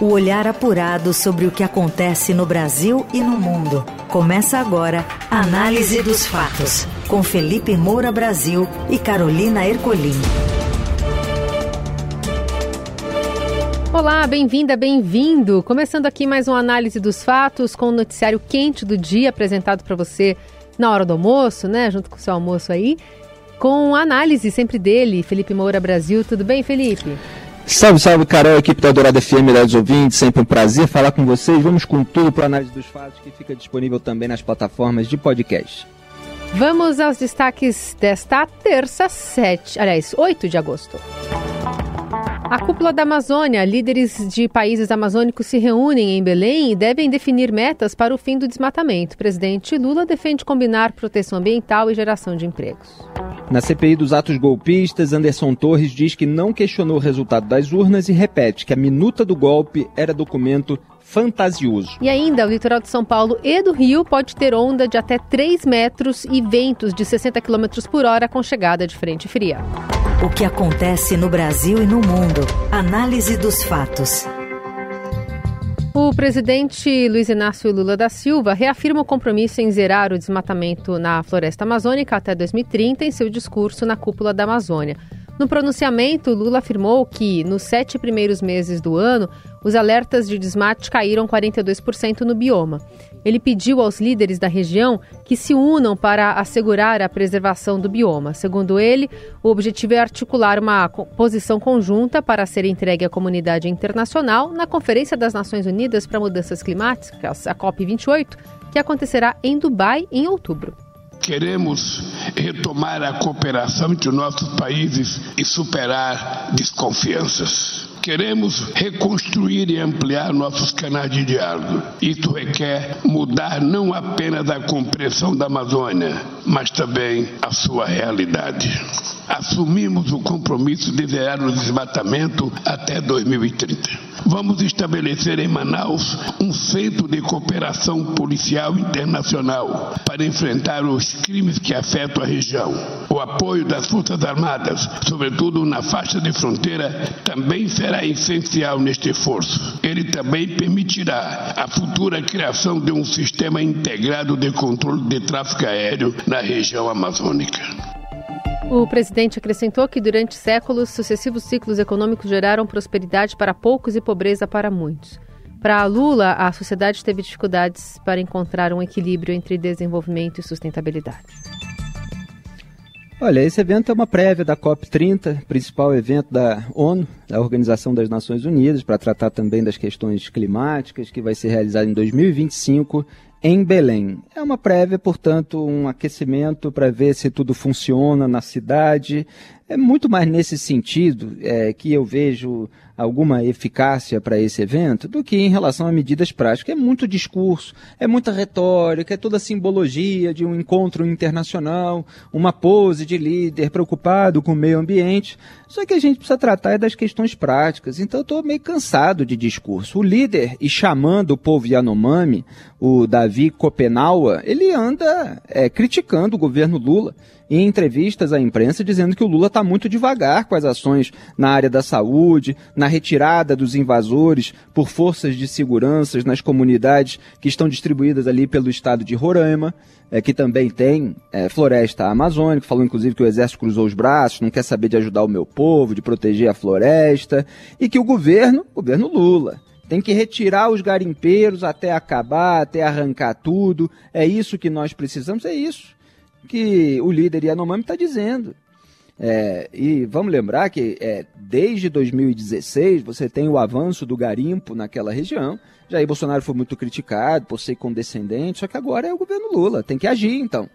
O olhar apurado sobre o que acontece no Brasil e no mundo. Começa agora a Análise dos Fatos, com Felipe Moura Brasil e Carolina Ercolim. Olá, bem-vinda, bem-vindo. Começando aqui mais uma análise dos fatos com o noticiário quente do dia apresentado para você na hora do almoço, né? Junto com o seu almoço aí. Com análise sempre dele, Felipe Moura Brasil. Tudo bem, Felipe? Salve, salve, Carol, equipe da Dourada FM, dos ouvintes, sempre um prazer falar com vocês. Vamos com tudo para a análise dos fatos que fica disponível também nas plataformas de podcast. Vamos aos destaques desta terça, 7, aliás, 8 de agosto. A cúpula da Amazônia, líderes de países amazônicos se reúnem em Belém e devem definir metas para o fim do desmatamento. O presidente Lula defende combinar proteção ambiental e geração de empregos. Na CPI dos atos golpistas, Anderson Torres diz que não questionou o resultado das urnas e repete que a minuta do golpe era documento fantasioso. E ainda, o litoral de São Paulo e do Rio pode ter onda de até 3 metros e ventos de 60 km por hora com chegada de frente fria. O que acontece no Brasil e no mundo. Análise dos fatos. O presidente Luiz Inácio Lula da Silva reafirma o compromisso em zerar o desmatamento na floresta amazônica até 2030 em seu discurso na cúpula da Amazônia. No pronunciamento, Lula afirmou que, nos sete primeiros meses do ano, os alertas de desmate caíram 42% no bioma. Ele pediu aos líderes da região que se unam para assegurar a preservação do bioma. Segundo ele, o objetivo é articular uma posição conjunta para ser entregue à comunidade internacional na Conferência das Nações Unidas para Mudanças Climáticas, a COP28, que acontecerá em Dubai em outubro. Queremos retomar a cooperação entre os nossos países e superar desconfianças. Queremos reconstruir e ampliar nossos canais de diálogo. Isso requer mudar não apenas a compreensão da Amazônia, mas também a sua realidade. Assumimos o compromisso de zerar o desmatamento até 2030. Vamos estabelecer em Manaus um centro de cooperação policial internacional para enfrentar os crimes que afetam a região. O apoio das Forças Armadas, sobretudo na faixa de fronteira, também será essencial neste esforço. Ele também permitirá a futura criação de um sistema integrado de controle de tráfego aéreo na região amazônica. O presidente acrescentou que durante séculos, sucessivos ciclos econômicos geraram prosperidade para poucos e pobreza para muitos. Para Lula, a sociedade teve dificuldades para encontrar um equilíbrio entre desenvolvimento e sustentabilidade. Olha, esse evento é uma prévia da COP30, principal evento da ONU, da Organização das Nações Unidas, para tratar também das questões climáticas, que vai ser realizado em 2025 em Belém. É uma prévia, portanto, um aquecimento para ver se tudo funciona na cidade. É muito mais nesse sentido é, que eu vejo alguma eficácia para esse evento do que em relação a medidas práticas. É muito discurso, é muita retórica, é toda a simbologia de um encontro internacional, uma pose de líder preocupado com o meio ambiente. Só que a gente precisa tratar das questões práticas. Então eu estou meio cansado de discurso. O líder e chamando o povo Yanomami, o Davi Kopenawa, ele anda é, criticando o governo Lula em entrevistas à imprensa dizendo que o Lula está muito devagar com as ações na área da saúde, na retirada dos invasores por forças de segurança nas comunidades que estão distribuídas ali pelo estado de Roraima. É, que também tem é, floresta amazônica, falou inclusive que o exército cruzou os braços, não quer saber de ajudar o meu povo, de proteger a floresta, e que o governo, governo Lula, tem que retirar os garimpeiros até acabar, até arrancar tudo. É isso que nós precisamos, é isso que o líder Yanomami está dizendo. É, e vamos lembrar que é, desde 2016 você tem o avanço do garimpo naquela região. Jair Bolsonaro foi muito criticado por ser condescendente, só que agora é o governo Lula, tem que agir então.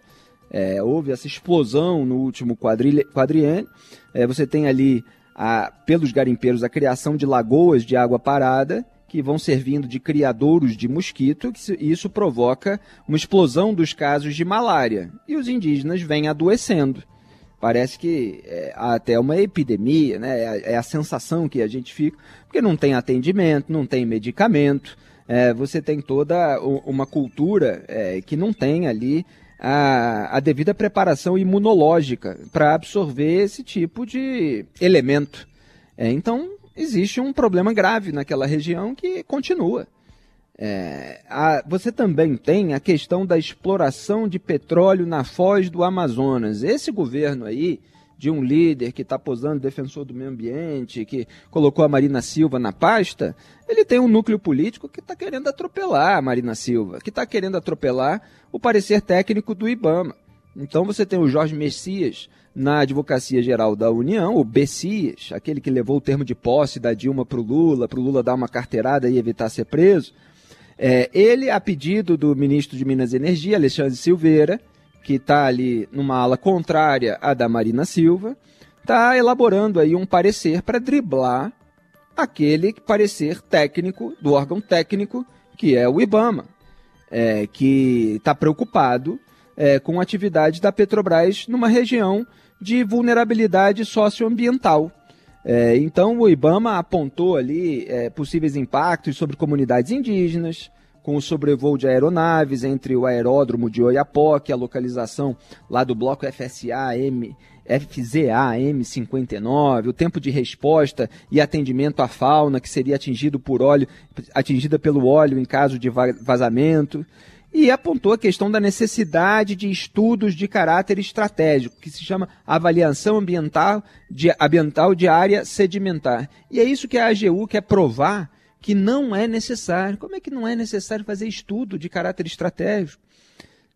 É, houve essa explosão no último quadriênio. É, você tem ali, a, pelos garimpeiros, a criação de lagoas de água parada que vão servindo de criadouros de mosquito, e isso provoca uma explosão dos casos de malária. E os indígenas vêm adoecendo. Parece que é, até uma epidemia, né? É a, é a, sensação que a gente fica, porque não tem atendimento, não tem medicamento, é, você tem toda uma cultura é, que não tem ali a, a devida preparação imunológica para absorver esse tipo de elemento. É, então, existe um problema grave naquela região que continua. É, a, você também tem a questão da exploração de petróleo na foz do Amazonas. Esse governo aí, de um líder que está posando defensor do meio ambiente, que colocou a Marina Silva na pasta, ele tem um núcleo político que está querendo atropelar a Marina Silva, que está querendo atropelar o parecer técnico do IBAMA. Então você tem o Jorge Messias na Advocacia Geral da União, o Bessias, aquele que levou o termo de posse da Dilma para o Lula, para o Lula dar uma carteirada e evitar ser preso. É, ele, a pedido do ministro de Minas e Energia, Alexandre Silveira, que está ali numa ala contrária à da Marina Silva, está elaborando aí um parecer para driblar aquele parecer técnico, do órgão técnico, que é o IBAMA, é, que está preocupado é, com a atividade da Petrobras numa região de vulnerabilidade socioambiental. É, então, o IBAMA apontou ali é, possíveis impactos sobre comunidades indígenas, com o sobrevoo de aeronaves entre o aeródromo de Oiapoque, a localização lá do bloco FSA M, FZA M59, o tempo de resposta e atendimento à fauna que seria atingido por óleo, atingida pelo óleo em caso de vazamento e apontou a questão da necessidade de estudos de caráter estratégico, que se chama avaliação ambiental de, ambiental de área sedimentar. E é isso que a AGU quer provar que não é necessário. Como é que não é necessário fazer estudo de caráter estratégico?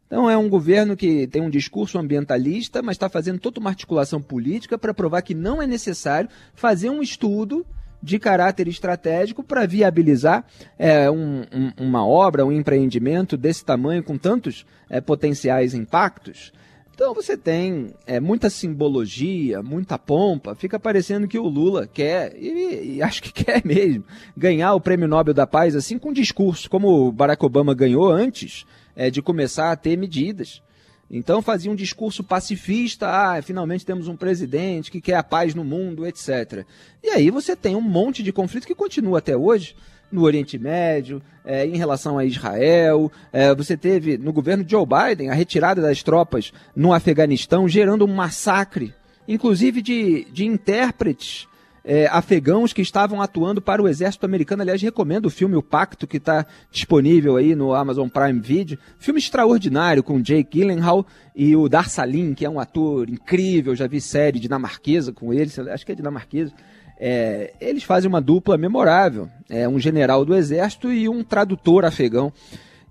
Então é um governo que tem um discurso ambientalista, mas está fazendo toda uma articulação política para provar que não é necessário fazer um estudo de caráter estratégico para viabilizar é, um, um, uma obra, um empreendimento desse tamanho, com tantos é, potenciais impactos. Então você tem é, muita simbologia, muita pompa, fica parecendo que o Lula quer, e, e, acho que quer mesmo, ganhar o Prêmio Nobel da Paz assim com discurso, como o Barack Obama ganhou antes é, de começar a ter medidas. Então fazia um discurso pacifista, ah, finalmente temos um presidente que quer a paz no mundo, etc. E aí você tem um monte de conflito que continua até hoje no Oriente Médio, é, em relação a Israel. É, você teve no governo Joe Biden a retirada das tropas no Afeganistão, gerando um massacre, inclusive de, de intérpretes é, afegãos que estavam atuando para o exército americano. Aliás, recomendo o filme O Pacto, que está disponível aí no Amazon Prime Video. Filme extraordinário com Jake Gyllenhaal e o Dar Salim, que é um ator incrível. Já vi série dinamarquesa com ele, acho que é dinamarquesa. É, eles fazem uma dupla memorável. É um general do exército e um tradutor afegão.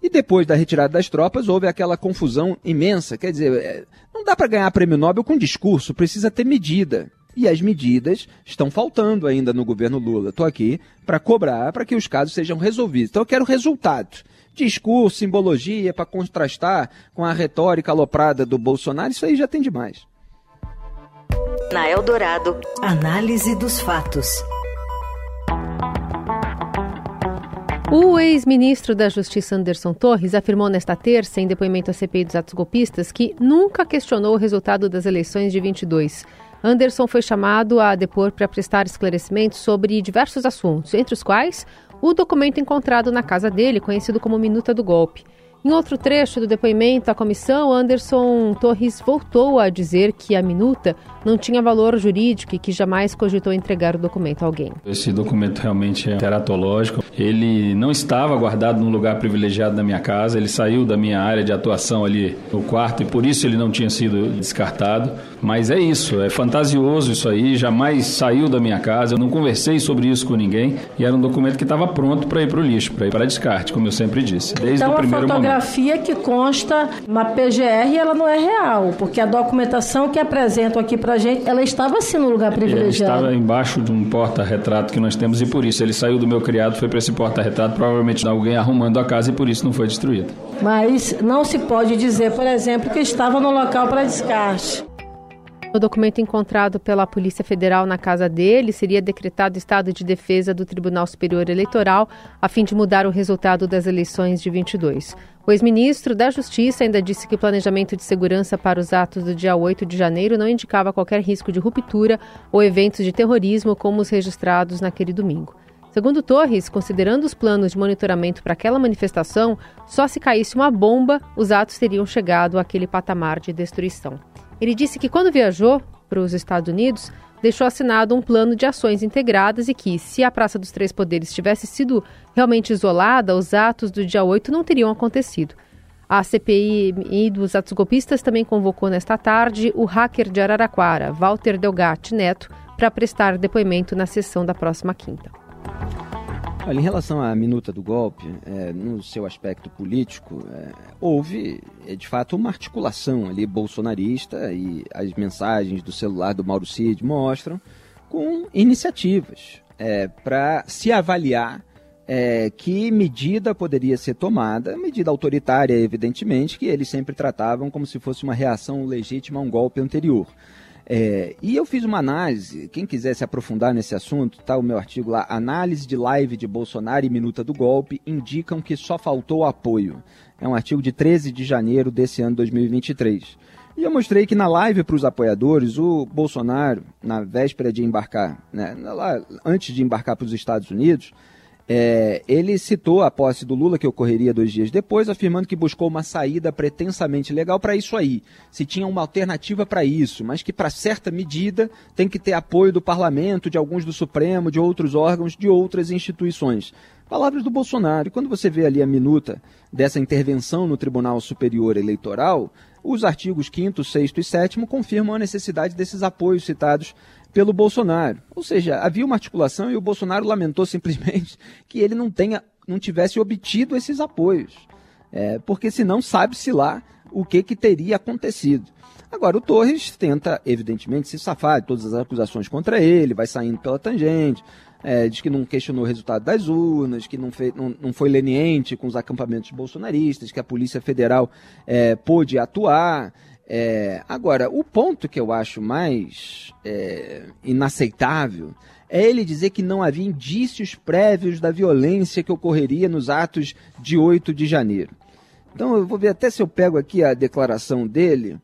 E depois da retirada das tropas, houve aquela confusão imensa. Quer dizer, é, não dá para ganhar prêmio Nobel com discurso, precisa ter medida. E as medidas estão faltando ainda no governo Lula. Estou aqui para cobrar para que os casos sejam resolvidos. Então eu quero resultados. Discurso, simbologia para contrastar com a retórica aloprada do Bolsonaro, isso aí já tem demais. Na Eldorado, análise dos fatos. O ex-ministro da Justiça Anderson Torres afirmou nesta terça, em depoimento à CPI dos atos golpistas, que nunca questionou o resultado das eleições de 22. Anderson foi chamado a depor para prestar esclarecimentos sobre diversos assuntos, entre os quais o documento encontrado na casa dele, conhecido como Minuta do Golpe. Em outro trecho do depoimento à comissão, Anderson Torres voltou a dizer que a minuta não tinha valor jurídico e que jamais cogitou entregar o documento a alguém. Esse documento realmente é teratológico. Ele não estava guardado num lugar privilegiado na minha casa, ele saiu da minha área de atuação ali no quarto e por isso ele não tinha sido descartado. Mas é isso, é fantasioso isso aí, jamais saiu da minha casa, eu não conversei sobre isso com ninguém e era um documento que estava pronto para ir para o lixo, para ir para descarte, como eu sempre disse, desde então, o primeiro momento. Fotografia que consta na PGR, ela não é real, porque a documentação que apresentam aqui para gente, ela estava assim no lugar privilegiado. Ela estava embaixo de um porta-retrato que nós temos e por isso ele saiu do meu criado, foi para esse porta-retrato, provavelmente alguém arrumando a casa e por isso não foi destruído. Mas não se pode dizer, por exemplo, que estava no local para descarte. No documento encontrado pela Polícia Federal na casa dele, seria decretado estado de defesa do Tribunal Superior Eleitoral a fim de mudar o resultado das eleições de 22. O ex-ministro da Justiça ainda disse que o planejamento de segurança para os atos do dia 8 de janeiro não indicava qualquer risco de ruptura ou eventos de terrorismo como os registrados naquele domingo. Segundo Torres, considerando os planos de monitoramento para aquela manifestação, só se caísse uma bomba, os atos teriam chegado àquele patamar de destruição. Ele disse que quando viajou para os Estados Unidos, deixou assinado um plano de ações integradas e que, se a Praça dos Três Poderes tivesse sido realmente isolada, os atos do dia 8 não teriam acontecido. A CPI dos atos golpistas também convocou nesta tarde o hacker de Araraquara, Walter Delgatti Neto, para prestar depoimento na sessão da próxima quinta. Olha, em relação à minuta do golpe, é, no seu aspecto político, é, houve, é, de fato, uma articulação ali bolsonarista e as mensagens do celular do Mauro Cid mostram com iniciativas é, para se avaliar é, que medida poderia ser tomada, medida autoritária, evidentemente, que eles sempre tratavam como se fosse uma reação legítima a um golpe anterior. É, e eu fiz uma análise, quem quiser se aprofundar nesse assunto, tá o meu artigo lá, Análise de Live de Bolsonaro e Minuta do Golpe, indicam que só faltou apoio. É um artigo de 13 de janeiro desse ano 2023. E eu mostrei que na live para os apoiadores, o Bolsonaro, na véspera de embarcar, né, lá, antes de embarcar para os Estados Unidos, é, ele citou a posse do Lula, que ocorreria dois dias depois, afirmando que buscou uma saída pretensamente legal para isso aí. Se tinha uma alternativa para isso, mas que para certa medida tem que ter apoio do parlamento, de alguns do Supremo, de outros órgãos, de outras instituições. Palavras do Bolsonaro. E quando você vê ali a minuta dessa intervenção no Tribunal Superior Eleitoral, os artigos 5, 6 e 7 confirmam a necessidade desses apoios citados pelo Bolsonaro. Ou seja, havia uma articulação e o Bolsonaro lamentou simplesmente que ele não tenha, não tivesse obtido esses apoios, é, porque senão sabe-se lá o que, que teria acontecido. Agora, o Torres tenta, evidentemente, se safar de todas as acusações contra ele, vai saindo pela tangente, é, diz que não questionou o resultado das urnas, que não, fez, não, não foi leniente com os acampamentos bolsonaristas, que a Polícia Federal é, pôde atuar. É, agora, o ponto que eu acho mais é, inaceitável é ele dizer que não havia indícios prévios da violência que ocorreria nos atos de 8 de janeiro. Então, eu vou ver até se eu pego aqui a declaração dele.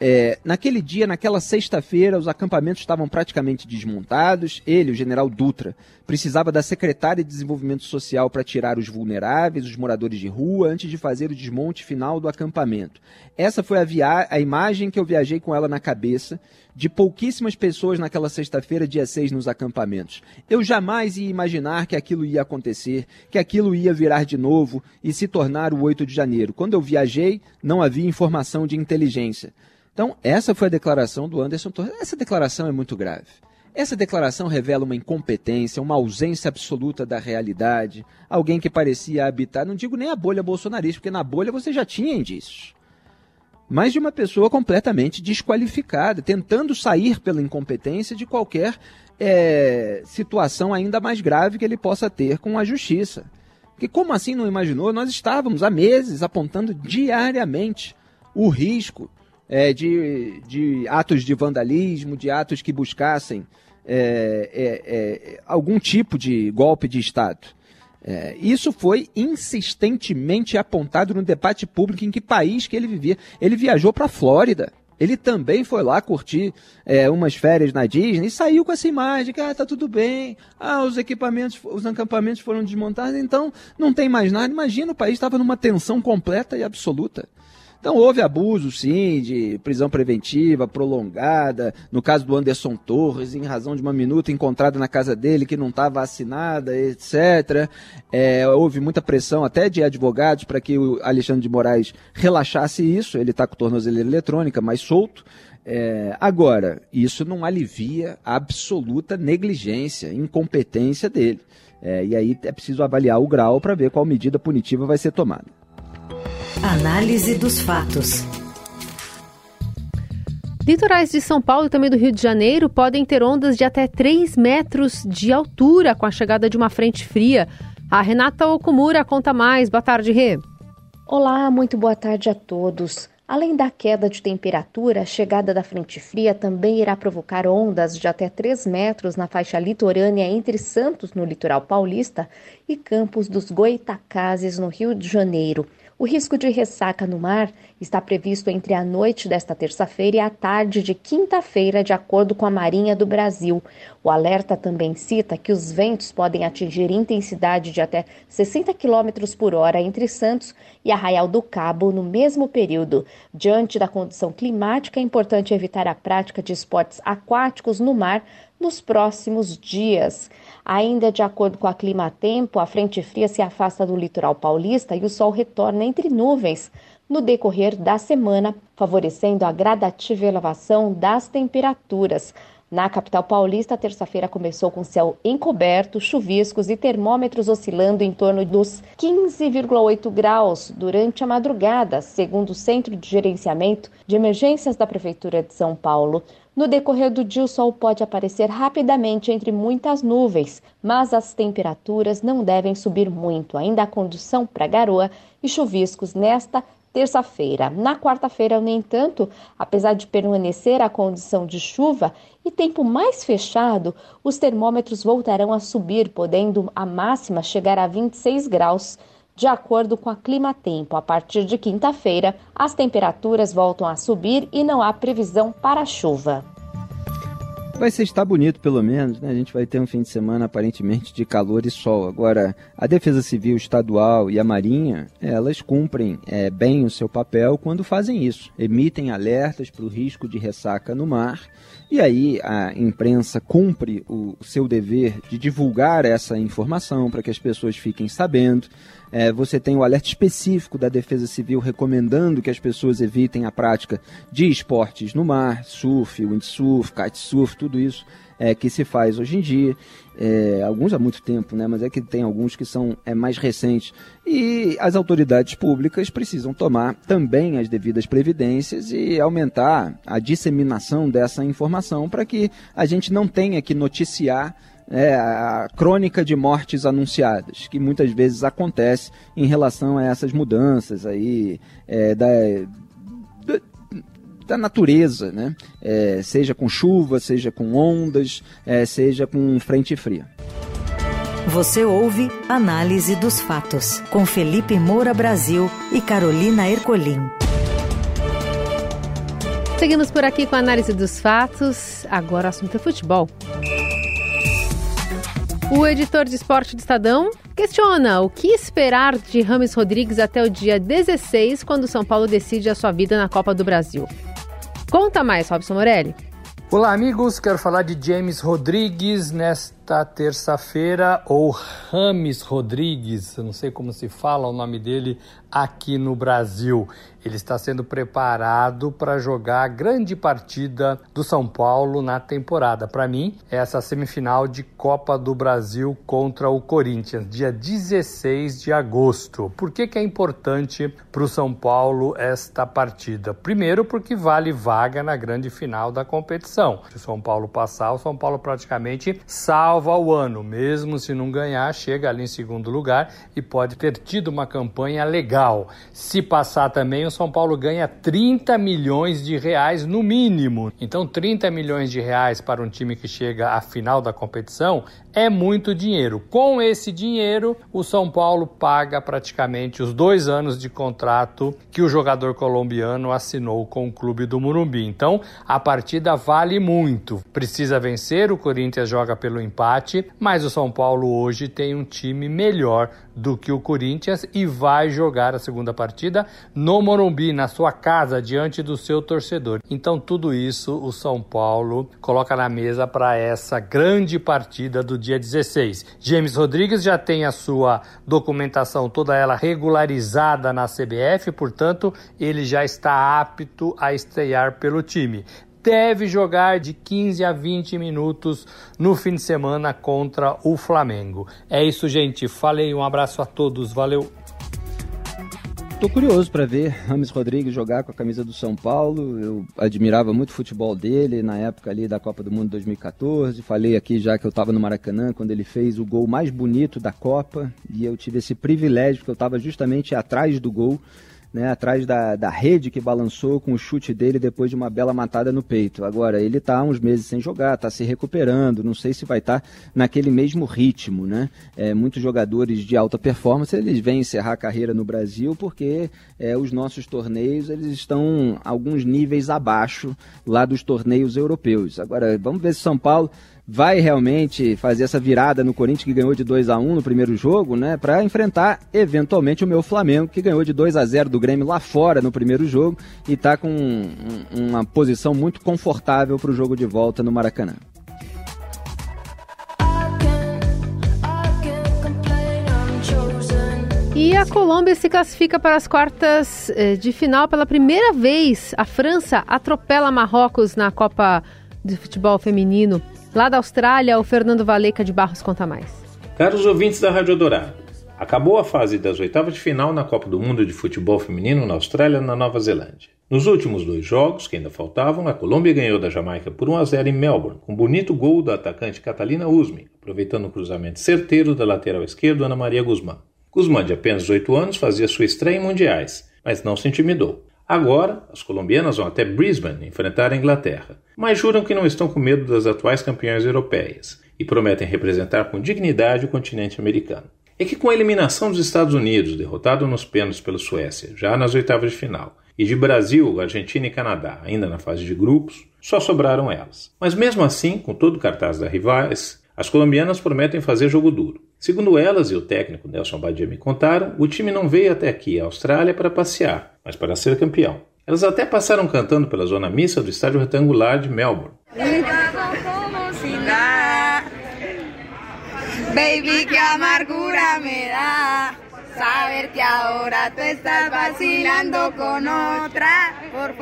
É, naquele dia, naquela sexta-feira, os acampamentos estavam praticamente desmontados. Ele, o general Dutra, precisava da secretária de Desenvolvimento Social para tirar os vulneráveis, os moradores de rua, antes de fazer o desmonte final do acampamento. Essa foi a, via a imagem que eu viajei com ela na cabeça de pouquíssimas pessoas naquela sexta-feira, dia 6, nos acampamentos. Eu jamais ia imaginar que aquilo ia acontecer, que aquilo ia virar de novo e se tornar o 8 de janeiro. Quando eu viajei, não havia informação de inteligência. Então, essa foi a declaração do Anderson Torres. Essa declaração é muito grave. Essa declaração revela uma incompetência, uma ausência absoluta da realidade, alguém que parecia habitar, não digo nem a bolha bolsonarista, porque na bolha você já tinha indícios, mas de uma pessoa completamente desqualificada, tentando sair pela incompetência de qualquer é, situação ainda mais grave que ele possa ter com a justiça. Que como assim não imaginou? Nós estávamos há meses apontando diariamente o risco é, de, de atos de vandalismo, de atos que buscassem é, é, é algum tipo de golpe de Estado. É, isso foi insistentemente apontado no debate público em que país que ele vivia. Ele viajou para a Flórida. Ele também foi lá curtir é, umas férias na Disney e saiu com essa imagem que ah, tá tudo bem, ah, os equipamentos, os acampamentos foram desmontados, então não tem mais nada. Imagina, o país estava numa tensão completa e absoluta. Então houve abuso, sim, de prisão preventiva prolongada, no caso do Anderson Torres, em razão de uma minuta encontrada na casa dele que não estava assinada, etc. É, houve muita pressão até de advogados para que o Alexandre de Moraes relaxasse isso, ele está com tornozeleira eletrônica, mais solto. É, agora, isso não alivia a absoluta negligência, incompetência dele. É, e aí é preciso avaliar o grau para ver qual medida punitiva vai ser tomada. Análise dos fatos. Litorais de São Paulo e também do Rio de Janeiro podem ter ondas de até 3 metros de altura com a chegada de uma frente fria. A Renata Okumura conta mais. Boa tarde, Rê. Olá, muito boa tarde a todos. Além da queda de temperatura, a chegada da frente fria também irá provocar ondas de até 3 metros na faixa litorânea entre Santos, no litoral paulista, e Campos dos Goitacazes, no Rio de Janeiro. O risco de ressaca no mar está previsto entre a noite desta terça-feira e a tarde de quinta-feira, de acordo com a Marinha do Brasil. O alerta também cita que os ventos podem atingir intensidade de até 60 km por hora entre Santos e Arraial do Cabo no mesmo período. Diante da condição climática, é importante evitar a prática de esportes aquáticos no mar nos próximos dias. Ainda de acordo com a Clima Tempo, a frente fria se afasta do litoral paulista e o sol retorna entre nuvens no decorrer da semana, favorecendo a gradativa elevação das temperaturas. Na capital paulista, a terça-feira começou com céu encoberto, chuviscos e termômetros oscilando em torno dos 15,8 graus durante a madrugada, segundo o Centro de Gerenciamento de Emergências da Prefeitura de São Paulo. No decorrer do dia, o sol pode aparecer rapidamente entre muitas nuvens, mas as temperaturas não devem subir muito. Ainda há condução para garoa e chuviscos nesta terça-feira. Na quarta-feira, no entanto, apesar de permanecer a condição de chuva e tempo mais fechado, os termômetros voltarão a subir, podendo a máxima chegar a 26 graus. De acordo com a Clima Tempo, a partir de quinta-feira, as temperaturas voltam a subir e não há previsão para chuva. Vai ser estar bonito, pelo menos, né? A gente vai ter um fim de semana aparentemente de calor e sol. Agora, a Defesa Civil Estadual e a Marinha, elas cumprem é, bem o seu papel quando fazem isso. Emitem alertas para o risco de ressaca no mar. E aí a imprensa cumpre o seu dever de divulgar essa informação para que as pessoas fiquem sabendo. É, você tem o alerta específico da Defesa Civil recomendando que as pessoas evitem a prática de esportes no mar, surf, windsurf, kitesurf, tudo isso é, que se faz hoje em dia. É, alguns há muito tempo, né? mas é que tem alguns que são é, mais recentes. E as autoridades públicas precisam tomar também as devidas previdências e aumentar a disseminação dessa informação para que a gente não tenha que noticiar é, a crônica de mortes anunciadas, que muitas vezes acontece em relação a essas mudanças aí é, da, da, natureza, né? É, seja com chuva, seja com ondas, é, seja com frente fria. Você ouve Análise dos Fatos, com Felipe Moura Brasil e Carolina Ercolim. Seguimos por aqui com a análise dos fatos. Agora o assunto é futebol. O editor de esporte do Estadão questiona o que esperar de Rames Rodrigues até o dia 16, quando o São Paulo decide a sua vida na Copa do Brasil. Conta mais, Robson Morelli. Olá, amigos. Quero falar de James Rodrigues nesta terça-feira, ou Rames Rodrigues, não sei como se fala o nome dele aqui no Brasil. Ele está sendo preparado para jogar a grande partida do São Paulo na temporada. Para mim, é essa semifinal de Copa do Brasil contra o Corinthians, dia 16 de agosto. Por que, que é importante para o São Paulo esta partida? Primeiro, porque vale vaga na grande final da competição. Se o São Paulo passar, o São Paulo praticamente salva o ano. Mesmo se não ganhar, chega ali em segundo lugar e pode ter tido uma campanha legal. Se passar também, o São Paulo ganha 30 milhões de reais no mínimo. Então, 30 milhões de reais para um time que chega à final da competição é muito dinheiro. Com esse dinheiro, o São Paulo paga praticamente os dois anos de contrato que o jogador colombiano assinou com o clube do Murumbi. Então, a partida vale muito. Precisa vencer, o Corinthians joga pelo empate, mas o São Paulo hoje tem um time melhor do que o Corinthians e vai jogar a segunda partida no Morumbi, na sua casa, diante do seu torcedor. Então, tudo isso o São Paulo coloca na mesa para essa grande partida do dia 16. James Rodrigues já tem a sua documentação toda ela regularizada na CBF, portanto, ele já está apto a estrear pelo time deve jogar de 15 a 20 minutos no fim de semana contra o Flamengo. É isso, gente. Falei, um abraço a todos. Valeu. Tô curioso para ver Rames Rodrigues jogar com a camisa do São Paulo. Eu admirava muito o futebol dele na época ali da Copa do Mundo 2014. Falei aqui já que eu estava no Maracanã quando ele fez o gol mais bonito da Copa e eu tive esse privilégio porque eu estava justamente atrás do gol né, atrás da, da rede que balançou com o chute dele depois de uma bela matada no peito. Agora, ele está uns meses sem jogar, está se recuperando, não sei se vai estar tá naquele mesmo ritmo. Né? É, muitos jogadores de alta performance eles vêm encerrar a carreira no Brasil porque é, os nossos torneios eles estão alguns níveis abaixo lá dos torneios europeus. Agora, vamos ver se São Paulo vai realmente fazer essa virada no Corinthians que ganhou de 2 a 1 no primeiro jogo, né, para enfrentar eventualmente o meu Flamengo que ganhou de 2 a 0 do Grêmio lá fora no primeiro jogo e está com um, uma posição muito confortável para o jogo de volta no Maracanã. E a Colômbia se classifica para as quartas eh, de final pela primeira vez. A França atropela Marrocos na Copa de Futebol Feminino. Lá da Austrália, o Fernando Valeca de Barros conta mais. Caros ouvintes da Rádio Dourado, acabou a fase das oitavas de final na Copa do Mundo de Futebol Feminino na Austrália e na Nova Zelândia. Nos últimos dois jogos, que ainda faltavam, a Colômbia ganhou da Jamaica por 1 a 0 em Melbourne, com um bonito gol da atacante Catalina Usme, aproveitando o cruzamento certeiro da lateral esquerda Ana Maria Guzmán. Guzmán, de apenas 18 anos, fazia sua estreia em mundiais, mas não se intimidou. Agora, as colombianas vão até Brisbane enfrentar a Inglaterra, mas juram que não estão com medo das atuais campeãs europeias e prometem representar com dignidade o continente americano. É que com a eliminação dos Estados Unidos, derrotado nos pênaltis pela Suécia, já nas oitavas de final, e de Brasil, Argentina e Canadá, ainda na fase de grupos, só sobraram elas. Mas mesmo assim, com todo o cartaz da rivais, as colombianas prometem fazer jogo duro. Segundo elas e o técnico Nelson Badia me contaram, o time não veio até aqui, a Austrália, para passear, mas para ser campeão. Elas até passaram cantando pela zona mista do estádio retangular de Melbourne. Baby, que amargura me da saber que estás vacilando. Por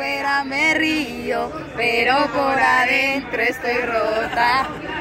me pero por adentro rota.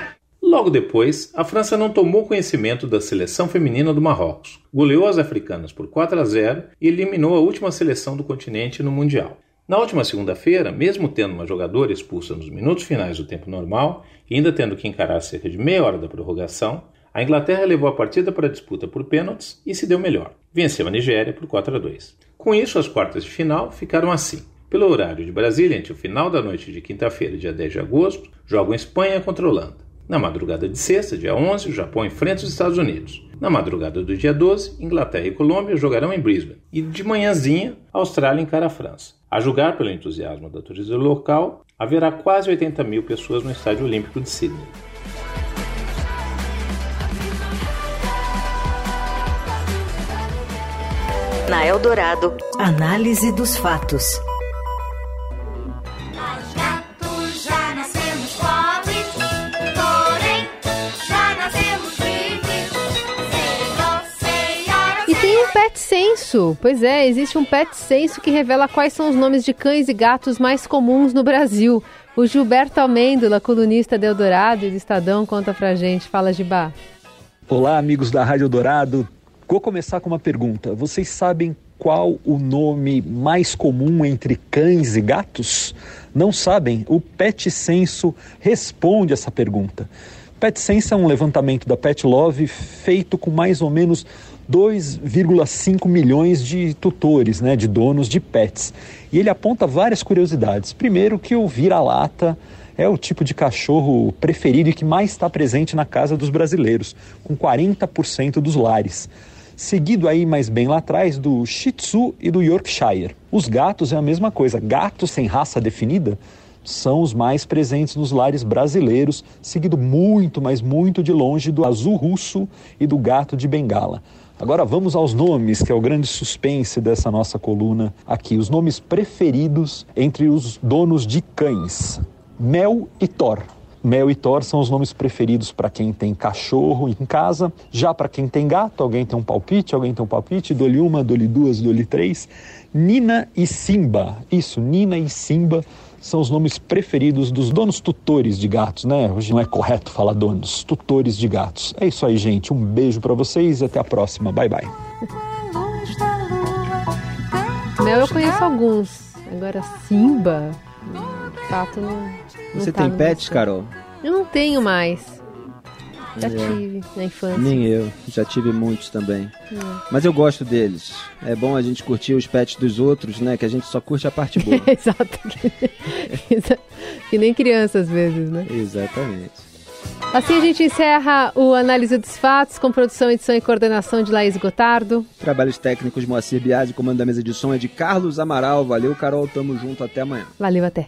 Logo depois, a França não tomou conhecimento da seleção feminina do Marrocos, goleou as africanas por 4 a 0 e eliminou a última seleção do continente no Mundial. Na última segunda-feira, mesmo tendo uma jogadora expulsa nos minutos finais do tempo normal e ainda tendo que encarar cerca de meia hora da prorrogação, a Inglaterra levou a partida para a disputa por pênaltis e se deu melhor. Venceu a Nigéria por 4 a 2. Com isso, as quartas de final ficaram assim. Pelo horário de Brasília, entre o final da noite de quinta-feira, dia 10 de agosto, jogam Espanha contra Holanda. Na madrugada de sexta, dia 11, o Japão enfrenta os Estados Unidos. Na madrugada do dia 12, Inglaterra e Colômbia jogarão em Brisbane. E de manhãzinha, a Austrália encara a França. A julgar pelo entusiasmo da torcida local, haverá quase 80 mil pessoas no Estádio Olímpico de Sydney. Na Eldorado, análise dos fatos. Censo. Pois é, existe um Pet Censo que revela quais são os nomes de cães e gatos mais comuns no Brasil. O Gilberto Almêndola, colunista de Eldorado e do Estadão, conta pra gente. Fala, Gibá. Olá, amigos da Rádio Eldorado. Vou começar com uma pergunta. Vocês sabem qual o nome mais comum entre cães e gatos? Não sabem? O Pet Censo responde essa pergunta. Pet Sense é um levantamento da Pet Love feito com mais ou menos 2,5 milhões de tutores, né, de donos de pets. E ele aponta várias curiosidades. Primeiro, que o vira-lata é o tipo de cachorro preferido e que mais está presente na casa dos brasileiros, com 40% dos lares. Seguido aí mais bem lá atrás do Shih Tzu e do Yorkshire. Os gatos é a mesma coisa. Gatos sem raça definida são os mais presentes nos lares brasileiros, seguido muito, mas muito de longe do azul russo e do gato de bengala. Agora vamos aos nomes, que é o grande suspense dessa nossa coluna aqui. Os nomes preferidos entre os donos de cães: Mel e Thor. Mel e Thor são os nomes preferidos para quem tem cachorro em casa. Já para quem tem gato, alguém tem um palpite, alguém tem um palpite, dole uma, dole duas, dole três. Nina e Simba. Isso, Nina e Simba são os nomes preferidos dos donos tutores de gatos, né? Hoje não é correto falar donos, tutores de gatos. É isso aí, gente. Um beijo para vocês e até a próxima. Bye, bye. Mel eu conheço alguns. Agora Simba, fato não. Você tá tem pets, Carol? Eu não tenho mais. Já é. tive na infância. Nem eu, já tive muitos também. É. Mas eu gosto deles. É bom a gente curtir os pets dos outros, né? Que a gente só curte a parte boa. Exato. que nem criança às vezes, né? Exatamente. Assim a gente encerra o Análise dos Fatos, com produção, edição e coordenação de Laís Gotardo. Trabalhos técnicos Moacir Biasi, comando da mesa de som é de Carlos Amaral. Valeu, Carol, tamo junto, até amanhã. Valeu, até.